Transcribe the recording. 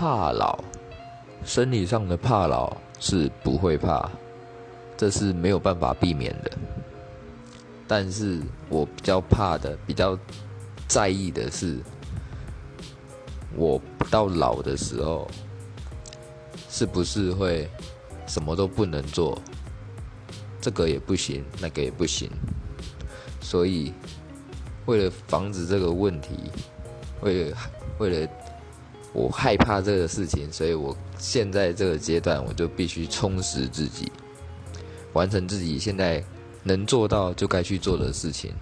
怕老，生理上的怕老是不会怕，这是没有办法避免的。但是我比较怕的、比较在意的是，我到老的时候，是不是会什么都不能做？这个也不行，那个也不行。所以，为了防止这个问题，为了为了我害怕这个事情，所以我现在这个阶段，我就必须充实自己，完成自己现在能做到就该去做的事情。